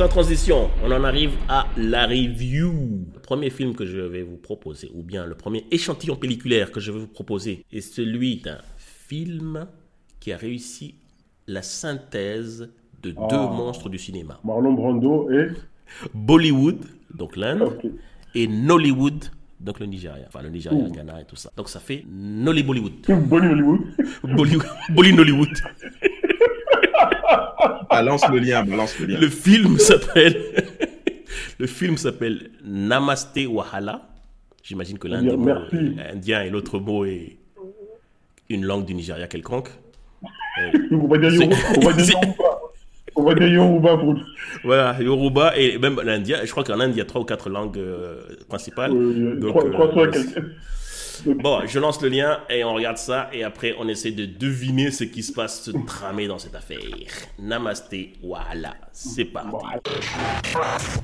Sans transition, on en arrive à la review. Le premier film que je vais vous proposer, ou bien le premier échantillon pelliculaire que je vais vous proposer, est celui d'un film qui a réussi la synthèse de deux Ah. monstres du cinéma. Marlon Brando et. Bollywood, donc l'Inde, et Nollywood, donc le Nigeria. Enfin, le Nigeria, Ouh. Ghana et tout ça. Donc ça fait Nolly Bollywood. Bonnie Hollywood. Bollywood, Bolly Nollywood. Balance le lien, balance le lien. Le film s'appelle. le film s'appelle Namaste Wahala. J'imagine que l'un des mots indien et l'autre mot est une langue du Nigeria quelconque. On va dire Yoruba. On va dire Yoruba. On va dire Yoruba pour. Voilà, Yoruba et même l'Indien. Je crois qu'en Inde, il y a trois ou quatre langues euh, principales. Euh, Donc, trois- euh, 300 et quelques. Bon, je lance le lien et on regarde ça et après on essaie de deviner ce qui se passe, se tramer dans cette affaire. Namaste, Wahala, c'est parti.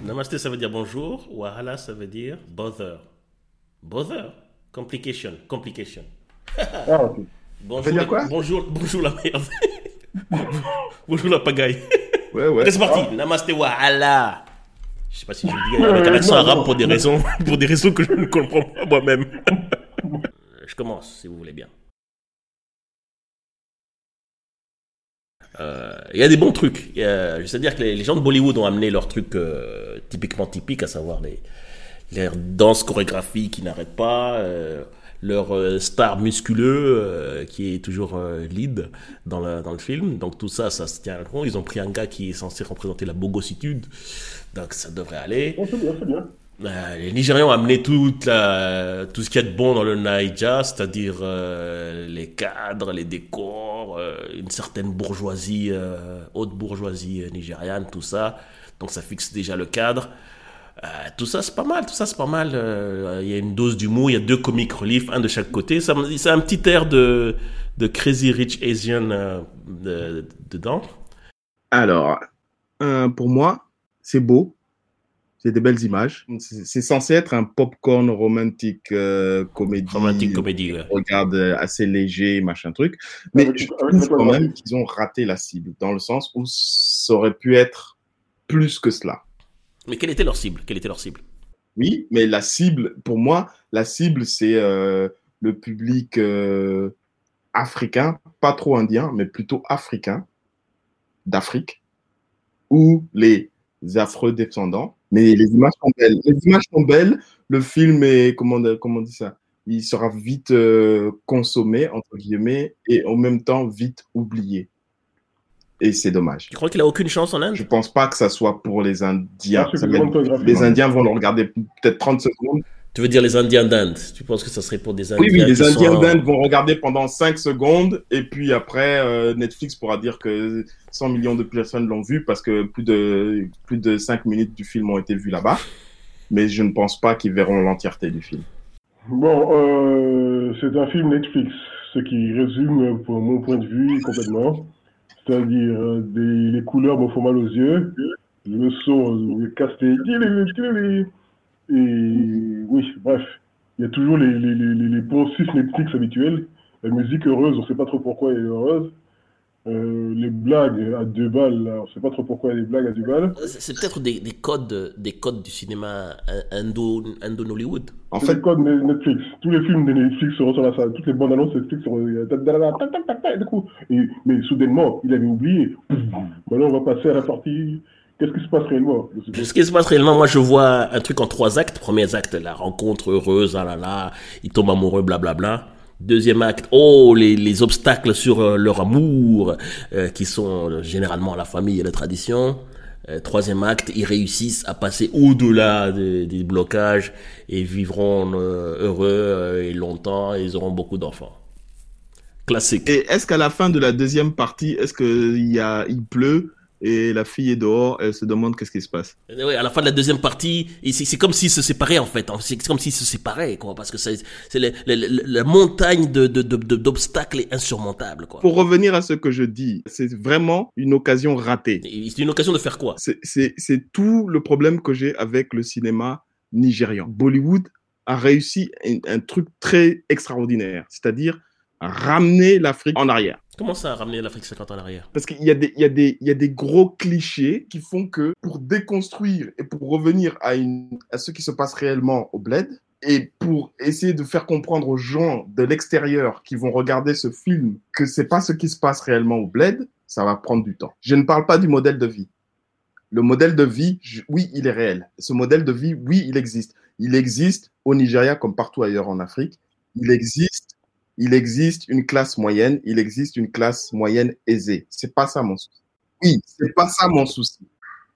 Namaste, ça veut dire bonjour. Wahala, ça veut dire bother. Bother? Complication. Complication. Ah, ok. Bonjour, veut dire la- quoi? bonjour, bonjour la merde. bonjour la pagaille. Ouais, ouais. C'est parti. Namaste, Wahala. Je sais pas si je le dis avec un accent arabe pour des raisons, pour des raisons que je ne comprends pas moi-même. je commence, si vous voulez bien. Euh, Il y a des bons trucs. Il y a- Je sais dire que les, gens de Bollywood ont amené leurs trucs euh, typiquement typiques, à savoir les, les danses chorégraphies qui n'arrêtent pas, euh, leur euh, star musculeux qui est toujours lead dans le, film. Donc tout ça, ça se tient rond. Ils ont pris un gars qui est censé représenter la bogossitude. Donc ça devrait aller. Bien, bien. Euh, les Nigérians ont amené tout ce qu'il y a de bon dans le Naija, c'est-à-dire euh, les cadres, les décors, euh, une certaine bourgeoisie, euh, haute bourgeoisie nigériane, tout ça. Donc ça fixe déjà le cadre. Tout ça c'est pas mal, tout ça c'est pas mal. Il y a une dose d'humour, il y a deux comiques relief, un de chaque côté. Ça, c'est un petit air de, de Crazy Rich Asian euh, de- dedans. Alors, pour moi, c'est beau. C'est des belles images. C'est censé être un popcorn romantique euh, comédie. Romantique comédie. ouais. Regarde euh, assez léger, machin truc. Mais Avec- je trouve quand même qu'ils ont raté la cible, dans le sens où ça aurait pu être plus que cela. Mais quelle était leur cible? Quelle était leur cible? Oui, mais la cible, pour moi, la cible, c'est euh, le public euh, africain, pas trop indien, mais plutôt africain, d'Afrique, ou les afro-descendants. Mais les images sont belles. Les images sont belles. Le film est, comment, on- comment on dit ça? Il sera vite euh, consommé, entre guillemets, et en même temps vite oublié. Et c'est dommage. Tu crois qu'il a aucune chance en Inde? Je pense pas que ça soit pour les Indiens. Ah, les ouais. Indiens vont le regarder peut-être 30 secondes. Tu veux dire les Indiens d'Inde? Tu penses que ça serait pour des Indiens Oui, oui, les Indiens sont- d'Inde vont regarder pendant 5 secondes et puis après, euh, Netflix pourra dire que 100 millions de personnes l'ont vu parce que plus de, plus de 5 minutes du film ont été vues là-bas. Mais je ne pense pas qu'ils verront l'entièreté du film. Bon, euh, c'est un film Netflix, ce qui résume, pour mon point de vue, complètement. C'est-à-dire, euh, des- les couleurs me font mal aux yeux, le son euh, casse Et oui, bref, il y a toujours les, les, les, les, les poncifs Netflix habituels. La musique heureuse, on ne sait pas trop pourquoi elle est heureuse. Euh, les blagues à deux balles, là, on ne sait pas trop pourquoi il y a des blagues à deux balles. C'est peut-être des, des codes, des codes du cinéma indo, indo-Nollywood. En fait, le code de Netflix. Tous les films de Netflix se ressemblent à ça. Toutes les bandes annonces Netflix se ressemblent. tac, tac, tac, tac, tac, tac, du coup. Et- Mais soudainement, il avait oublié. Maintenant, on va passer à la partie. Qu'est-ce qui se passe réellement Ce qui se passe réellement, moi je vois un truc en trois actes. Premier acte, la rencontre heureuse, ah là là, ils tombent amoureux, blablabla. Deuxième acte, oh, les, les obstacles sur euh, leur amour, euh, qui sont euh, généralement la famille et la tradition. Euh, troisième acte, ils réussissent à passer au-delà des, des blocages et vivront euh, heureux euh, et longtemps et ils auront beaucoup d'enfants. Classique. et est-ce qu'à la fin de la deuxième partie, est-ce qu'il y a, il pleut et la fille est dehors, elle se demande qu'est-ce qui se passe Euh, Ouais, à la fin de la deuxième partie, c'est comme s'ils se séparaient en fait. C'est comme s'ils se séparaient, quoi, parce que c'est la montagne de de- de- de- d'obstacles est insurmontable, quoi. Pour revenir à ce que je dis, c'est vraiment une occasion ratée. C'est une occasion de faire quoi? C'est- tout le problème que j'ai avec le cinéma nigérian. Bollywood a réussi un, un truc très extraordinaire, c'est-à-dire ramener l'Afrique en arrière. Comment ça a ramené l'Afrique 50 ans en arrière? Parce qu'il y, y, a des- gros clichés qui font que pour déconstruire et pour revenir à, ce qui se passe réellement au bled, et pour essayer de faire comprendre aux gens de l'extérieur qui vont regarder ce film que c'est pas ce qui se passe réellement au bled, ça va prendre du temps. Je ne parle pas du modèle de vie. Le modèle de vie, oui, il est réel. Ce modèle de vie, oui, il existe. Il existe au Nigeria comme partout ailleurs en Afrique. Il existe, il existe une classe moyenne, il existe une classe moyenne aisée. C'est pas ça mon souci. Oui, c'est pas ça mon souci.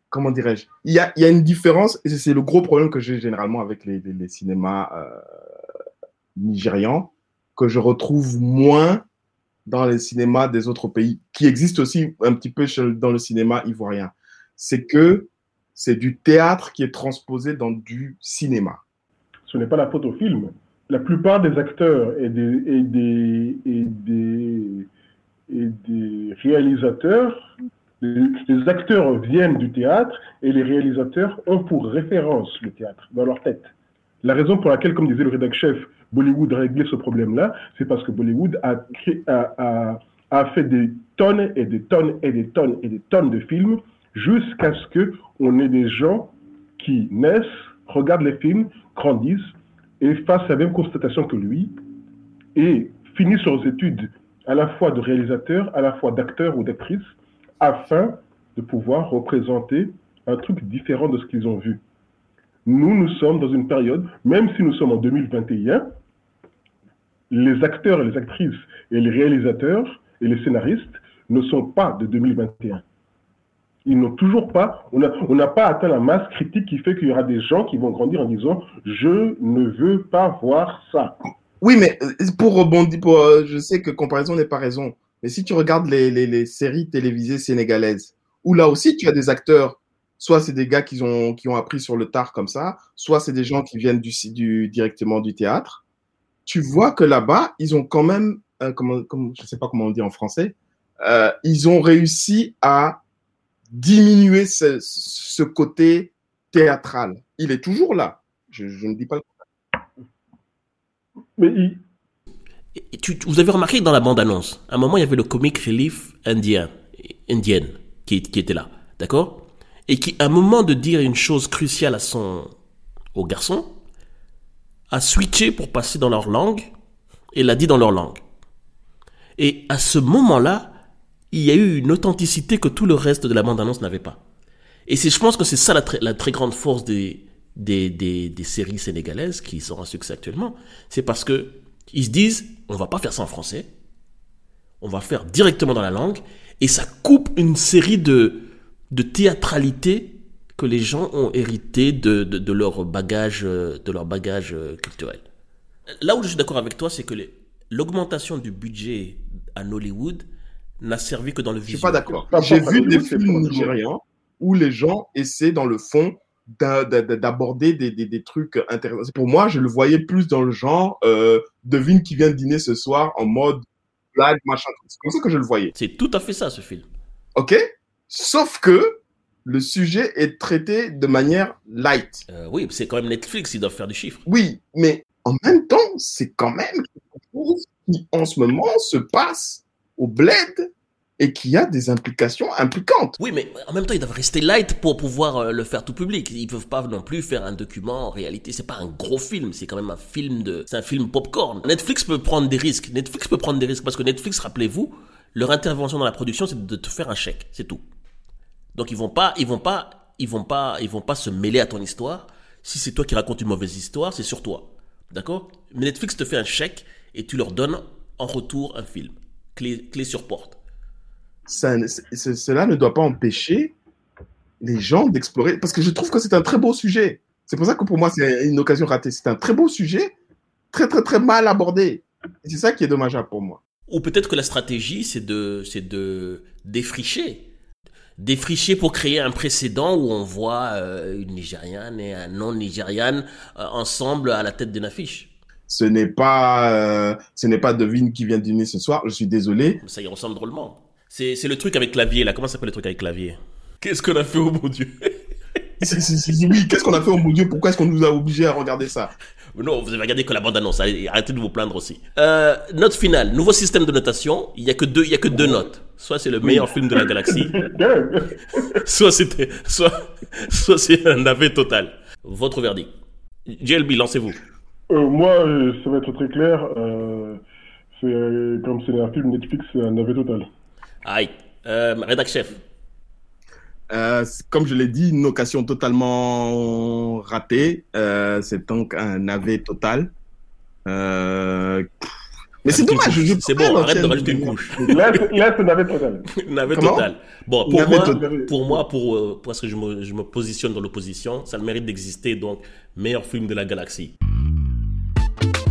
Comment dirais-je? Il y, a, une différence, et c'est le gros problème que j'ai généralement avec les, cinémas euh, nigérians, que je retrouve moins dans les cinémas des autres pays, qui existent aussi un petit peu dans le cinéma ivoirien. C'est que c'est du théâtre qui est transposé dans du cinéma. Ce n'est pas la faute au film. La plupart des acteurs et des, réalisateurs, les, acteurs viennent du théâtre et les réalisateurs ont pour référence le théâtre dans leur tête. La raison pour laquelle, comme disait le rédacteur chef, Bollywood a réglé ce problème-là, c'est parce que Bollywood a, a, fait des tonnes et des tonnes et des tonnes et des tonnes de films jusqu'à ce que on ait des gens qui naissent, regardent les films, grandissent et fassent la même constatation que lui et finissent leurs études à la fois de réalisateur, à la fois d'acteur ou d'actrice, afin de pouvoir représenter un truc différent de ce qu'ils ont vu. Nous, nous sommes dans une période, même si nous sommes en 2021, les acteurs et les actrices et les réalisateurs et les scénaristes ne sont pas de 2021. Ils n'ont toujours pas, on n'a pas atteint la masse critique qui fait qu'il y aura des gens qui vont grandir en disant je ne veux pas voir ça. Oui, mais euh, pour rebondir, euh, je sais que comparaison n'est pas raison. Mais si tu regardes les, séries télévisées sénégalaises, où là aussi tu as des acteurs, soit c'est des gars qui ont, qui ont appris sur le tard comme ça, soit c'est des gens qui viennent du, directement du théâtre, tu vois que là-bas, ils ont quand même, euh, je ne sais pas comment on dit en français, ils ont réussi à diminuer ce, ce côté théâtral. Il est toujours là. Je, je ne dis pas le Mais il- Et tu- tu- vous avez remarqué que dans la bande-annonce, à un moment, il y avait le comic relief indien, indienne qui, qui était là, d'accord? Et qui, à un moment de dire une chose cruciale à son, au garçon, a switché pour passer dans leur langue et l'a dit dans leur langue. Et à ce moment-là, il y a eu une authenticité que tout le reste de la bande-annonce n'avait pas. Et je pense que c'est ça la, très- grande force des, des, des, séries sénégalaises qui sont un succès actuellement. C'est parce que ils se disent, on va pas faire ça en français, on va faire directement dans la langue, et ça coupe une série de, de théâtralité que les gens ont hérité de, de, leur bagage, euh, de leur bagage euh, culturel. Là où je suis d'accord avec toi, c'est que l'augmentation du budget à Nollywood n'a servi que dans le Je suis visuel. pas d'accord. J'ai vu des films pour nigérians où les gens essaient dans le fond d'a- d'a- d'a- d'aborder des, des, des trucs intéressants. Pour moi, je le voyais plus dans le genre euh, devine qui vient dîner ce soir en mode blague, machin. C'est comme ça que je le voyais. C'est tout à fait ça, ce film. OK? Sauf que le sujet est traité de manière light. Euh, oui, c'est quand même Netflix, ils doivent faire du chiffre. Oui, mais en même temps, c'est quand même quelque chose qui en ce moment se passe au bled et qui a des implications impliquantes. Oui, mais en même temps, ils doivent rester light pour pouvoir euh, le faire tout public. Ils peuvent pas non plus faire un document. En réalité, c'est pas un gros film. C'est quand même un film de, c'est un film popcorn. Netflix peut prendre des risques. Netflix peut prendre des risques parce que Netflix, rappelez-vous, leur intervention dans la production, c'est de te faire un chèque. C'est tout. Donc ils vont pas, ils vont pas, ils vont pas, ils vont pas se mêler à ton histoire. Si c'est toi qui racontes une mauvaise histoire, c'est sur toi. D'accord? Mais Netflix te fait un chèque et tu leur donnes en retour un film. Clé, clé sur porte. ça, cela ne doit pas empêcher les gens d'explorer. Parce que je trouve que c'est un très beau sujet. C'est pour ça que pour moi, c'est une occasion ratée. C'est un très beau sujet, très, très, très mal abordé. Et c'est ça qui est dommageable pour moi. Ou peut-être que la stratégie, c'est de, c'est de défricher. Défricher pour créer un précédent où on voit euh, une Nigériane et un non-Nigériane euh, ensemble à la tête d'une affiche. Ce n'est pas, euh, ce n'est pas Devine qui vient dîner ce soir. Je suis désolé. Ça y ressemble drôlement. C'est, c'est le truc avec clavier, là. Comment ça s'appelle le truc avec clavier? Qu'est-ce qu'on a fait, oh mon Dieu oui, qu'est-ce qu'on a fait, oh mon Dieu Pourquoi est-ce qu'on nous a obligés à regarder ça? Non, vous avez regardé que la bande-annonce. Arrêtez de vous plaindre aussi. Euh, note finale. Nouveau système de notation. Il y a que deux, il y a que deux notes. Soit c'est le meilleur film de la galaxie, soit c'était, soit, soit c'est un navet total. Votre verdict. JLB, lancez-vous. Euh, moi, euh, ça va être très clair. Euh, c'est euh, comme c'est un film Netflix, c'est un navet total. Aïe. Euh, rédac chef. Euh, comme je l'ai dit, une occasion totalement ratée. Euh, c'est donc un navet total. Euh, mais c'est dommage. je- C'est bon, arrête de rajouter une un- couche. Là, c'est- navet total. Navet Comment total. Bon, pour Navet moi, total. pour moi, pour, euh, parce que je me, je me positionne dans l'opposition, ça a le mérite d'exister, donc meilleur film de la galaxie. thank you